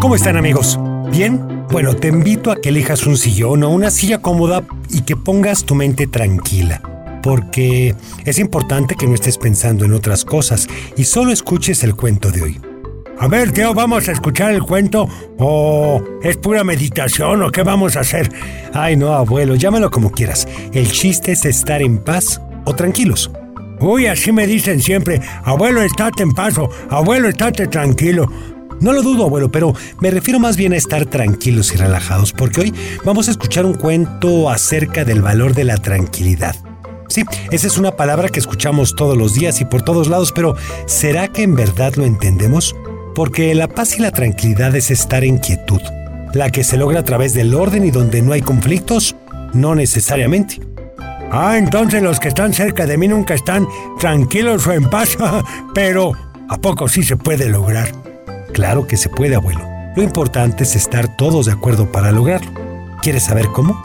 ¿Cómo están amigos? ¿Bien? Bueno, te invito a que elijas un sillón o una silla cómoda y que pongas tu mente tranquila, porque es importante que no estés pensando en otras cosas y solo escuches el cuento de hoy. A ver, Teo, ¿vamos a escuchar el cuento o es pura meditación o qué vamos a hacer? Ay, no, abuelo, llámalo como quieras. El chiste es estar en paz o tranquilos. Uy, así me dicen siempre, abuelo, estate en paz o abuelo, estate tranquilo. No lo dudo, abuelo, pero me refiero más bien a estar tranquilos y relajados, porque hoy vamos a escuchar un cuento acerca del valor de la tranquilidad. Sí, esa es una palabra que escuchamos todos los días y por todos lados, pero ¿será que en verdad lo entendemos? Porque la paz y la tranquilidad es estar en quietud, la que se logra a través del orden y donde no hay conflictos, no necesariamente. Ah, entonces los que están cerca de mí nunca están tranquilos o en paz, pero ¿a poco sí se puede lograr? Claro que se puede, abuelo. Lo importante es estar todos de acuerdo para lograrlo. ¿Quieres saber cómo?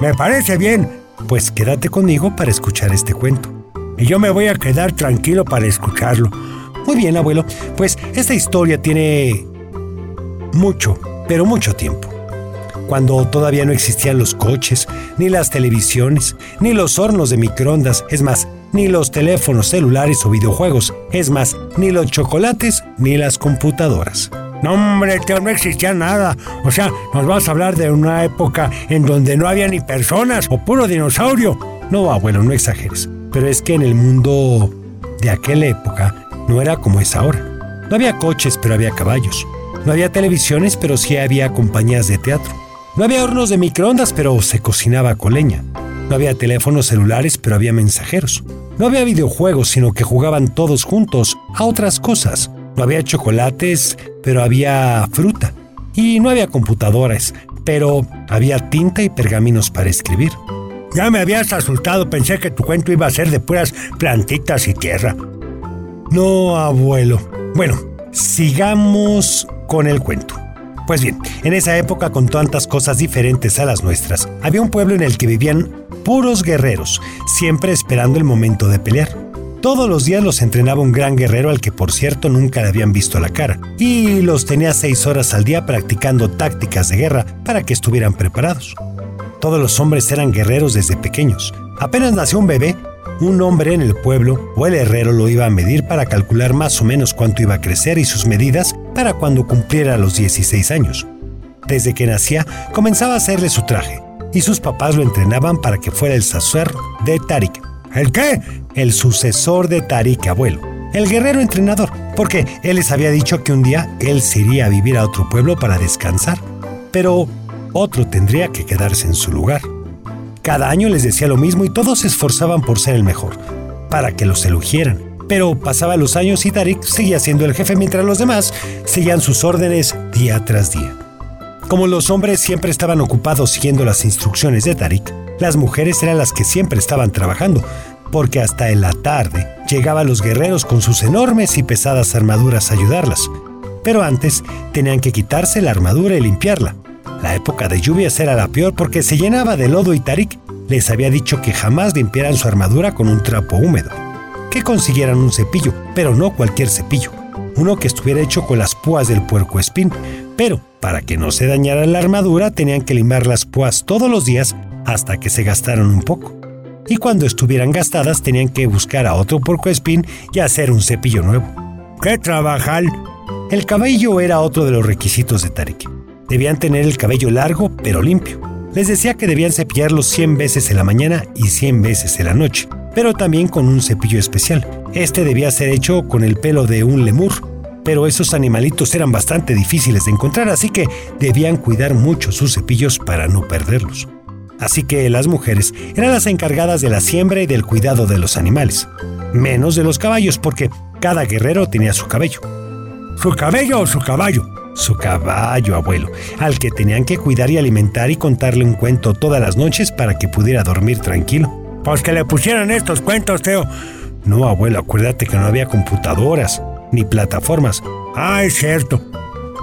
Me parece bien. Pues quédate conmigo para escuchar este cuento. Y yo me voy a quedar tranquilo para escucharlo. Muy bien, abuelo. Pues esta historia tiene mucho, pero mucho tiempo. Cuando todavía no existían los coches, ni las televisiones, ni los hornos de microondas, es más, ni los teléfonos celulares o videojuegos, es más, ni los chocolates ni las computadoras. No, hombre, no existía nada. O sea, nos vas a hablar de una época en donde no había ni personas o puro dinosaurio. No, abuelo, no exageres. Pero es que en el mundo de aquella época no era como es ahora. No había coches, pero había caballos. No había televisiones, pero sí había compañías de teatro. No había hornos de microondas, pero se cocinaba con leña. No había teléfonos celulares, pero había mensajeros. No había videojuegos, sino que jugaban todos juntos a otras cosas. No había chocolates, pero había fruta. Y no había computadoras, pero había tinta y pergaminos para escribir. Ya me habías asustado, pensé que tu cuento iba a ser de puras plantitas y tierra. No, abuelo. Bueno, sigamos con el cuento. Pues bien, en esa época con tantas cosas diferentes a las nuestras, había un pueblo en el que vivían puros guerreros, siempre esperando el momento de pelear. Todos los días los entrenaba un gran guerrero al que por cierto nunca le habían visto la cara, y los tenía seis horas al día practicando tácticas de guerra para que estuvieran preparados. Todos los hombres eran guerreros desde pequeños. Apenas nació un bebé, un hombre en el pueblo o el herrero lo iba a medir para calcular más o menos cuánto iba a crecer y sus medidas para cuando cumpliera los 16 años. Desde que nacía, comenzaba a hacerle su traje, y sus papás lo entrenaban para que fuera el sucesor de Tarik. ¿El qué? El sucesor de Tarik, abuelo. El guerrero entrenador, porque él les había dicho que un día él se iría a vivir a otro pueblo para descansar, pero otro tendría que quedarse en su lugar. Cada año les decía lo mismo y todos se esforzaban por ser el mejor, para que los elogiaran. Pero pasaban los años y Tarik seguía siendo el jefe mientras los demás seguían sus órdenes día tras día. Como los hombres siempre estaban ocupados siguiendo las instrucciones de Tarik, las mujeres eran las que siempre estaban trabajando, porque hasta en la tarde llegaban los guerreros con sus enormes y pesadas armaduras a ayudarlas. Pero antes tenían que quitarse la armadura y limpiarla. La época de lluvias era la peor porque se llenaba de lodo y Tarik les había dicho que jamás limpiaran su armadura con un trapo húmedo. Que consiguieran un cepillo, pero no cualquier cepillo. Uno que estuviera hecho con las púas del puerco espín. Pero, para que no se dañara la armadura, tenían que limar las púas todos los días hasta que se gastaran un poco. Y cuando estuvieran gastadas, tenían que buscar a otro puerco espín y hacer un cepillo nuevo. ¡Qué trabajal! El cabello era otro de los requisitos de Tarik. Debían tener el cabello largo pero limpio. Les decía que debían cepillarlo 100 veces en la mañana y 100 veces en la noche, pero también con un cepillo especial. Este debía ser hecho con el pelo de un lemur, pero esos animalitos eran bastante difíciles de encontrar, así que debían cuidar mucho sus cepillos para no perderlos. Así que las mujeres eran las encargadas de la siembra y del cuidado de los animales, menos de los caballos porque cada guerrero tenía su cabello. ¿Su cabello o su caballo? Su caballo, abuelo, al que tenían que cuidar y alimentar y contarle un cuento todas las noches para que pudiera dormir tranquilo. Pues que le pusieran estos cuentos, Teo. No, abuelo, acuérdate que no había computadoras ni plataformas. Ah, es cierto.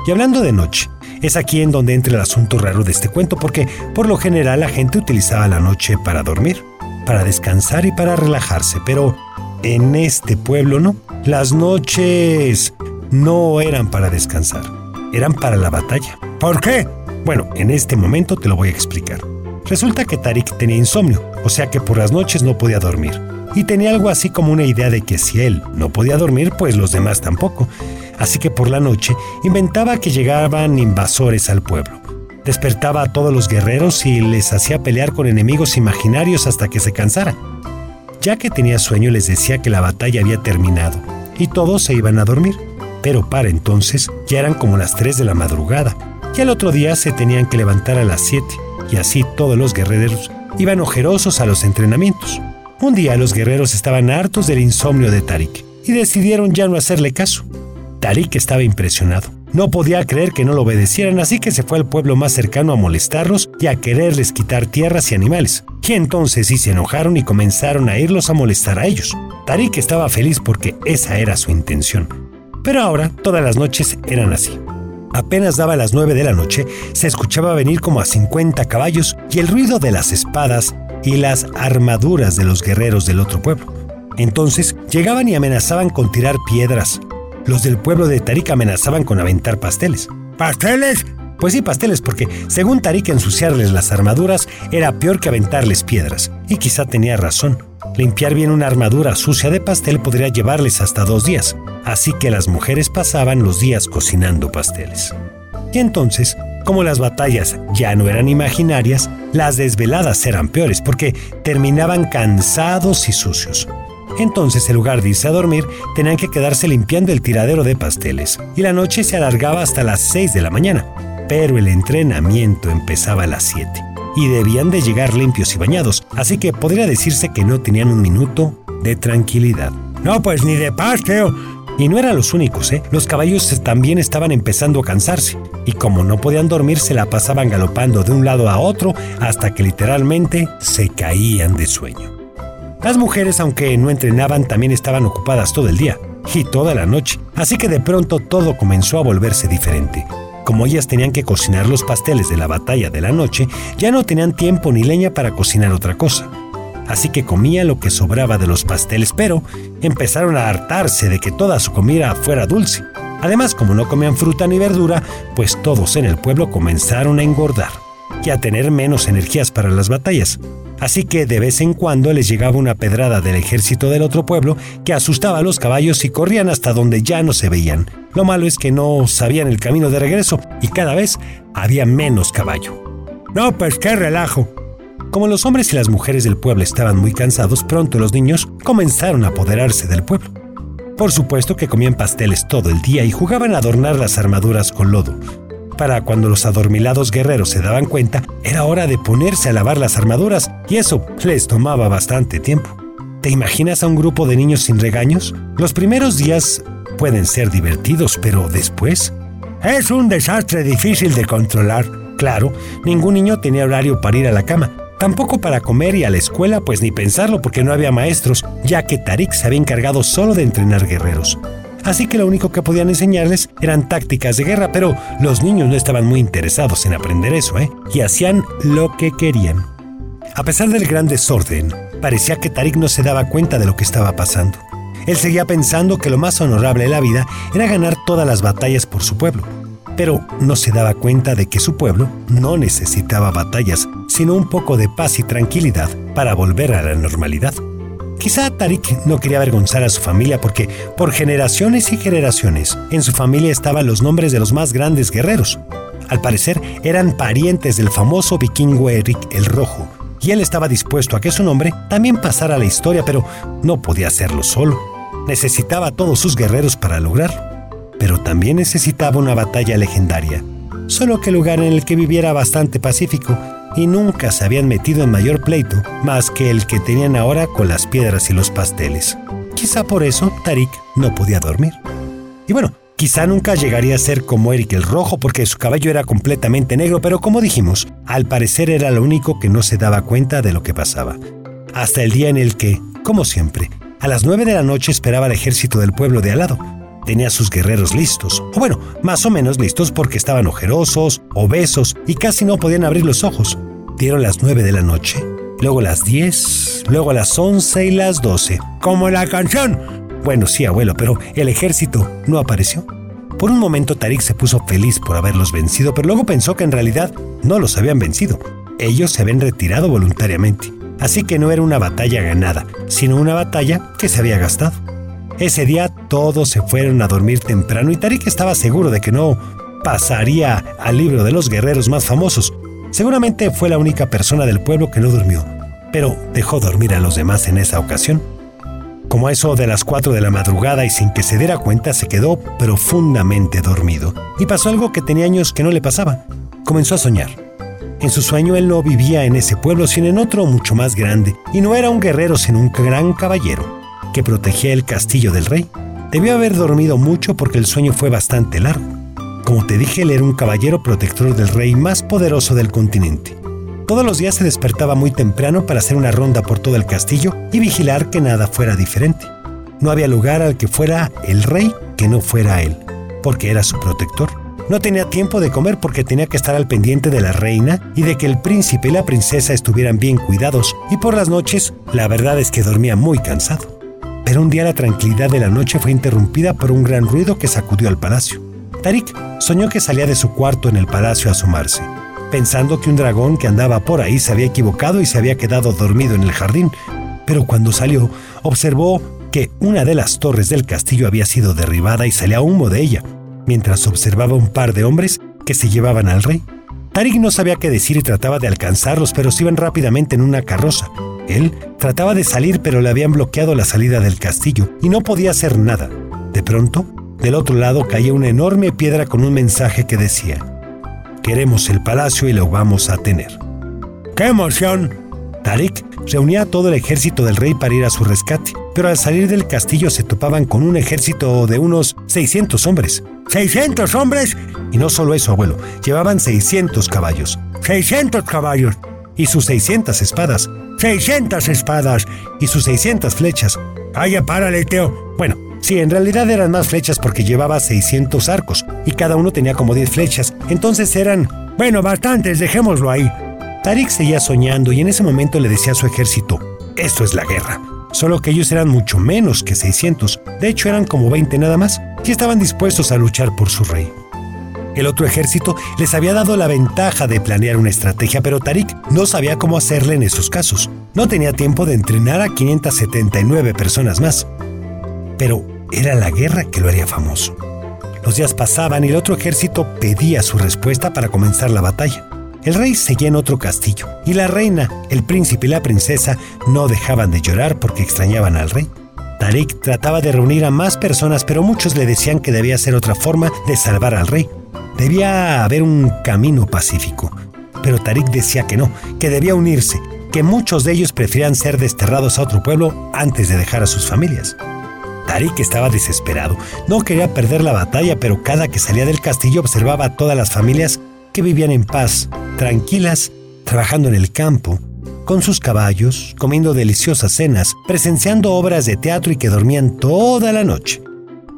Y hablando de noche, es aquí en donde entra el asunto raro de este cuento, porque por lo general la gente utilizaba la noche para dormir, para descansar y para relajarse, pero en este pueblo no. Las noches no eran para descansar eran para la batalla. ¿Por qué? Bueno, en este momento te lo voy a explicar. Resulta que Tarik tenía insomnio, o sea que por las noches no podía dormir. Y tenía algo así como una idea de que si él no podía dormir, pues los demás tampoco. Así que por la noche inventaba que llegaban invasores al pueblo. Despertaba a todos los guerreros y les hacía pelear con enemigos imaginarios hasta que se cansaran. Ya que tenía sueño les decía que la batalla había terminado y todos se iban a dormir. Pero para entonces ya eran como las 3 de la madrugada y al otro día se tenían que levantar a las 7 y así todos los guerreros iban ojerosos a los entrenamientos. Un día los guerreros estaban hartos del insomnio de Tarik y decidieron ya no hacerle caso. Tarik estaba impresionado. No podía creer que no lo obedecieran, así que se fue al pueblo más cercano a molestarlos y a quererles quitar tierras y animales. Y entonces sí se enojaron y comenzaron a irlos a molestar a ellos. Tarik estaba feliz porque esa era su intención. Pero ahora todas las noches eran así. Apenas daba las nueve de la noche, se escuchaba venir como a 50 caballos y el ruido de las espadas y las armaduras de los guerreros del otro pueblo. Entonces llegaban y amenazaban con tirar piedras, los del pueblo de Tarik amenazaban con aventar pasteles. ¿Pasteles? Pues sí, pasteles, porque según Tarik ensuciarles las armaduras era peor que aventarles piedras. Y quizá tenía razón. Limpiar bien una armadura sucia de pastel podría llevarles hasta dos días. Así que las mujeres pasaban los días cocinando pasteles. Y entonces, como las batallas ya no eran imaginarias, las desveladas eran peores porque terminaban cansados y sucios. Entonces, en lugar de irse a dormir, tenían que quedarse limpiando el tiradero de pasteles, y la noche se alargaba hasta las 6 de la mañana. Pero el entrenamiento empezaba a las 7, y debían de llegar limpios y bañados, así que podría decirse que no tenían un minuto de tranquilidad. No, pues ni de pasteo. Y no eran los únicos, ¿eh? Los caballos también estaban empezando a cansarse, y como no podían dormir, se la pasaban galopando de un lado a otro hasta que literalmente se caían de sueño. Las mujeres, aunque no entrenaban, también estaban ocupadas todo el día y toda la noche, así que de pronto todo comenzó a volverse diferente. Como ellas tenían que cocinar los pasteles de la batalla de la noche, ya no tenían tiempo ni leña para cocinar otra cosa. Así que comía lo que sobraba de los pasteles, pero empezaron a hartarse de que toda su comida fuera dulce. Además, como no comían fruta ni verdura, pues todos en el pueblo comenzaron a engordar y a tener menos energías para las batallas. Así que de vez en cuando les llegaba una pedrada del ejército del otro pueblo que asustaba a los caballos y corrían hasta donde ya no se veían. Lo malo es que no sabían el camino de regreso y cada vez había menos caballo. No, pues qué relajo. Como los hombres y las mujeres del pueblo estaban muy cansados, pronto los niños comenzaron a apoderarse del pueblo. Por supuesto que comían pasteles todo el día y jugaban a adornar las armaduras con lodo, para cuando los adormilados guerreros se daban cuenta, era hora de ponerse a lavar las armaduras y eso les tomaba bastante tiempo. ¿Te imaginas a un grupo de niños sin regaños? Los primeros días pueden ser divertidos, pero después... Es un desastre difícil de controlar. Claro, ningún niño tenía horario para ir a la cama. Tampoco para comer y a la escuela, pues ni pensarlo porque no había maestros, ya que Tarik se había encargado solo de entrenar guerreros así que lo único que podían enseñarles eran tácticas de guerra, pero los niños no estaban muy interesados en aprender eso, ¿eh? Y hacían lo que querían. A pesar del gran desorden, parecía que Tarik no se daba cuenta de lo que estaba pasando. Él seguía pensando que lo más honorable de la vida era ganar todas las batallas por su pueblo, pero no se daba cuenta de que su pueblo no necesitaba batallas, sino un poco de paz y tranquilidad para volver a la normalidad. Quizá Tarik no quería avergonzar a su familia porque por generaciones y generaciones en su familia estaban los nombres de los más grandes guerreros. Al parecer eran parientes del famoso vikingo Eric el Rojo, y él estaba dispuesto a que su nombre también pasara a la historia, pero no podía hacerlo solo. Necesitaba todos sus guerreros para lograrlo. Pero también necesitaba una batalla legendaria, solo que lugar en el que viviera bastante pacífico y nunca se habían metido en mayor pleito más que el que tenían ahora con las piedras y los pasteles. Quizá por eso Tarik no podía dormir. Y bueno, quizá nunca llegaría a ser como Eric el Rojo porque su cabello era completamente negro, pero como dijimos, al parecer era lo único que no se daba cuenta de lo que pasaba. Hasta el día en el que, como siempre, a las nueve de la noche esperaba el ejército del pueblo de al lado. Tenía sus guerreros listos, o bueno, más o menos listos porque estaban ojerosos, obesos y casi no podían abrir los ojos. Dieron las nueve de la noche, luego las diez, luego las once y las doce. Como la canción. Bueno, sí, abuelo, pero el ejército no apareció. Por un momento Tarik se puso feliz por haberlos vencido, pero luego pensó que en realidad no los habían vencido. Ellos se habían retirado voluntariamente. Así que no era una batalla ganada, sino una batalla que se había gastado. Ese día todos se fueron a dormir temprano y Tarik estaba seguro de que no pasaría al libro de los guerreros más famosos. Seguramente fue la única persona del pueblo que no durmió, pero dejó dormir a los demás en esa ocasión. Como a eso de las 4 de la madrugada y sin que se diera cuenta se quedó profundamente dormido. Y pasó algo que tenía años que no le pasaba. Comenzó a soñar. En su sueño él no vivía en ese pueblo, sino en otro mucho más grande, y no era un guerrero, sino un gran caballero, que protegía el castillo del rey. Debió haber dormido mucho porque el sueño fue bastante largo. Como te dije, él era un caballero protector del rey más poderoso del continente. Todos los días se despertaba muy temprano para hacer una ronda por todo el castillo y vigilar que nada fuera diferente. No había lugar al que fuera el rey que no fuera él, porque era su protector. No tenía tiempo de comer porque tenía que estar al pendiente de la reina y de que el príncipe y la princesa estuvieran bien cuidados, y por las noches la verdad es que dormía muy cansado. Pero un día la tranquilidad de la noche fue interrumpida por un gran ruido que sacudió al palacio. Tarik soñó que salía de su cuarto en el palacio a asomarse, pensando que un dragón que andaba por ahí se había equivocado y se había quedado dormido en el jardín, pero cuando salió observó que una de las torres del castillo había sido derribada y salía humo de ella, mientras observaba un par de hombres que se llevaban al rey. Tarik no sabía qué decir y trataba de alcanzarlos, pero se iban rápidamente en una carroza. Él trataba de salir, pero le habían bloqueado la salida del castillo y no podía hacer nada. De pronto, del otro lado caía una enorme piedra con un mensaje que decía, Queremos el palacio y lo vamos a tener. ¡Qué emoción! Tarik reunía a todo el ejército del rey para ir a su rescate, pero al salir del castillo se topaban con un ejército de unos 600 hombres. ¿600 hombres? Y no solo eso, abuelo, llevaban 600 caballos. ¡600 caballos! Y sus 600 espadas. ¡600 espadas! Y sus 600 flechas. ¡Ay, párale, Teo! Bueno, sí, en realidad eran más flechas porque llevaba 600 arcos y cada uno tenía como 10 flechas. Entonces eran... Bueno, bastantes, dejémoslo ahí. Tarik seguía soñando y en ese momento le decía a su ejército, esto es la guerra. Solo que ellos eran mucho menos que 600, de hecho eran como 20 nada más, y estaban dispuestos a luchar por su rey. El otro ejército les había dado la ventaja de planear una estrategia, pero Tarik no sabía cómo hacerle en esos casos. No tenía tiempo de entrenar a 579 personas más. Pero era la guerra que lo haría famoso. Los días pasaban y el otro ejército pedía su respuesta para comenzar la batalla. El rey seguía en otro castillo y la reina, el príncipe y la princesa no dejaban de llorar porque extrañaban al rey. Tarik trataba de reunir a más personas, pero muchos le decían que debía ser otra forma de salvar al rey. Debía haber un camino pacífico. Pero Tarik decía que no, que debía unirse, que muchos de ellos preferían ser desterrados a otro pueblo antes de dejar a sus familias. Tarik estaba desesperado. No quería perder la batalla, pero cada que salía del castillo observaba a todas las familias que vivían en paz, tranquilas, trabajando en el campo, con sus caballos, comiendo deliciosas cenas, presenciando obras de teatro y que dormían toda la noche.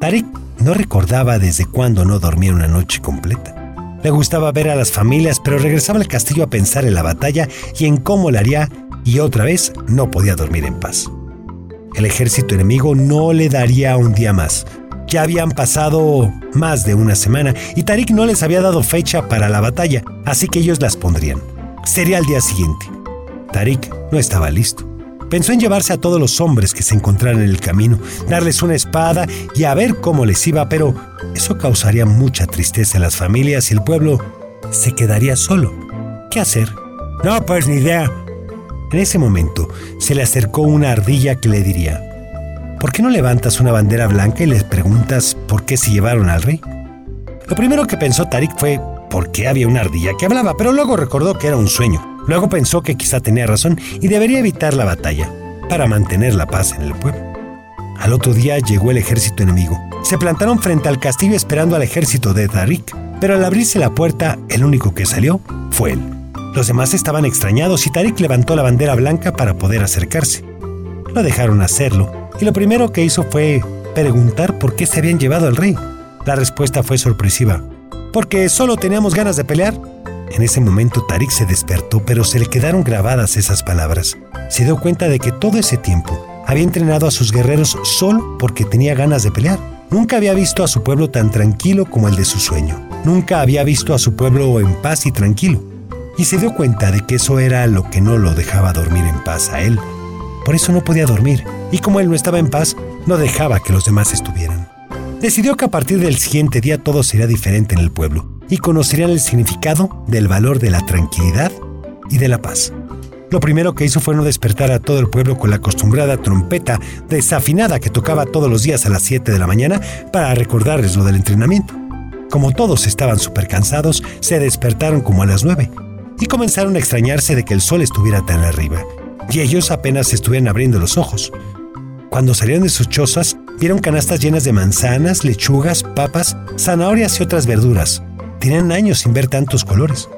Tarik no recordaba desde cuándo no dormía una noche completa. Le gustaba ver a las familias, pero regresaba al castillo a pensar en la batalla y en cómo la haría, y otra vez no podía dormir en paz. El ejército enemigo no le daría un día más. Ya habían pasado más de una semana y Tarik no les había dado fecha para la batalla, así que ellos las pondrían. Sería el día siguiente. Tarik no estaba listo. Pensó en llevarse a todos los hombres que se encontraran en el camino, darles una espada y a ver cómo les iba, pero eso causaría mucha tristeza a las familias y el pueblo se quedaría solo. ¿Qué hacer? No, pues ni idea. En ese momento se le acercó una ardilla que le diría, ¿por qué no levantas una bandera blanca y les preguntas por qué se llevaron al rey? Lo primero que pensó Tarik fue por qué había una ardilla que hablaba, pero luego recordó que era un sueño. Luego pensó que quizá tenía razón y debería evitar la batalla para mantener la paz en el pueblo. Al otro día llegó el ejército enemigo. Se plantaron frente al castillo esperando al ejército de Tarik, pero al abrirse la puerta, el único que salió fue él. Los demás estaban extrañados y Tarik levantó la bandera blanca para poder acercarse. Lo dejaron hacerlo y lo primero que hizo fue preguntar por qué se habían llevado al rey. La respuesta fue sorpresiva. Porque solo teníamos ganas de pelear. En ese momento Tarik se despertó, pero se le quedaron grabadas esas palabras. Se dio cuenta de que todo ese tiempo había entrenado a sus guerreros solo porque tenía ganas de pelear. Nunca había visto a su pueblo tan tranquilo como el de su sueño. Nunca había visto a su pueblo en paz y tranquilo. Y se dio cuenta de que eso era lo que no lo dejaba dormir en paz a él. Por eso no podía dormir. Y como él no estaba en paz, no dejaba que los demás estuvieran. Decidió que a partir del siguiente día todo sería diferente en el pueblo y conocerían el significado del valor de la tranquilidad y de la paz. Lo primero que hizo fue no despertar a todo el pueblo con la acostumbrada trompeta desafinada que tocaba todos los días a las 7 de la mañana para recordarles lo del entrenamiento. Como todos estaban súper cansados, se despertaron como a las 9 y comenzaron a extrañarse de que el sol estuviera tan arriba, y ellos apenas estuvieran abriendo los ojos. Cuando salieron de sus chozas, vieron canastas llenas de manzanas, lechugas, papas, zanahorias y otras verduras. Tenían años sin ver tantos colores.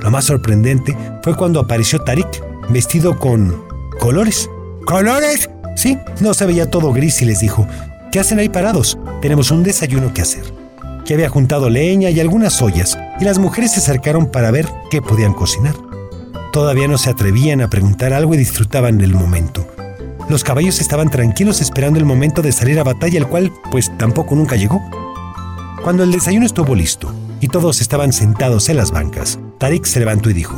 Lo más sorprendente fue cuando apareció Tarik, vestido con colores. ¿Colores? Sí, no se veía todo gris y les dijo, ¿qué hacen ahí parados? Tenemos un desayuno que hacer. Que había juntado leña y algunas ollas, y las mujeres se acercaron para ver qué podían cocinar. Todavía no se atrevían a preguntar algo y disfrutaban del momento. Los caballos estaban tranquilos esperando el momento de salir a batalla, el cual pues tampoco nunca llegó. Cuando el desayuno estuvo listo y todos estaban sentados en las bancas, Tarik se levantó y dijo,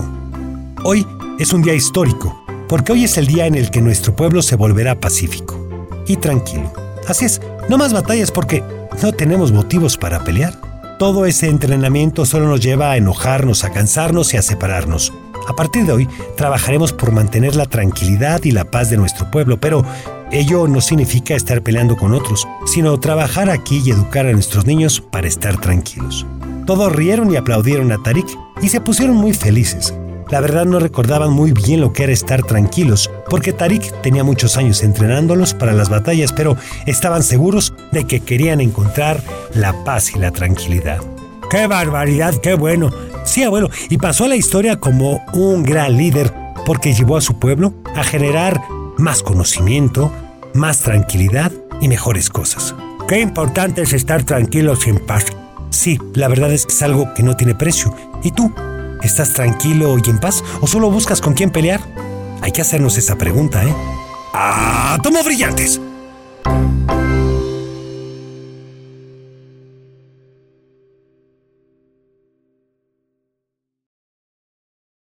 Hoy es un día histórico, porque hoy es el día en el que nuestro pueblo se volverá pacífico y tranquilo. Así es, no más batallas porque no tenemos motivos para pelear. Todo ese entrenamiento solo nos lleva a enojarnos, a cansarnos y a separarnos. A partir de hoy, trabajaremos por mantener la tranquilidad y la paz de nuestro pueblo, pero ello no significa estar peleando con otros, sino trabajar aquí y educar a nuestros niños para estar tranquilos. Todos rieron y aplaudieron a Tarik y se pusieron muy felices. La verdad no recordaban muy bien lo que era estar tranquilos, porque Tarik tenía muchos años entrenándolos para las batallas, pero estaban seguros de que querían encontrar la paz y la tranquilidad. ¡Qué barbaridad! ¡Qué bueno! Sí, abuelo, y pasó a la historia como un gran líder, porque llevó a su pueblo a generar más conocimiento, más tranquilidad y mejores cosas. Qué importante es estar tranquilos y en paz. Sí, la verdad es que es algo que no tiene precio. ¿Y tú? ¿Estás tranquilo y en paz o solo buscas con quién pelear? Hay que hacernos esa pregunta, ¿eh? ¡Ah, tomo brillantes!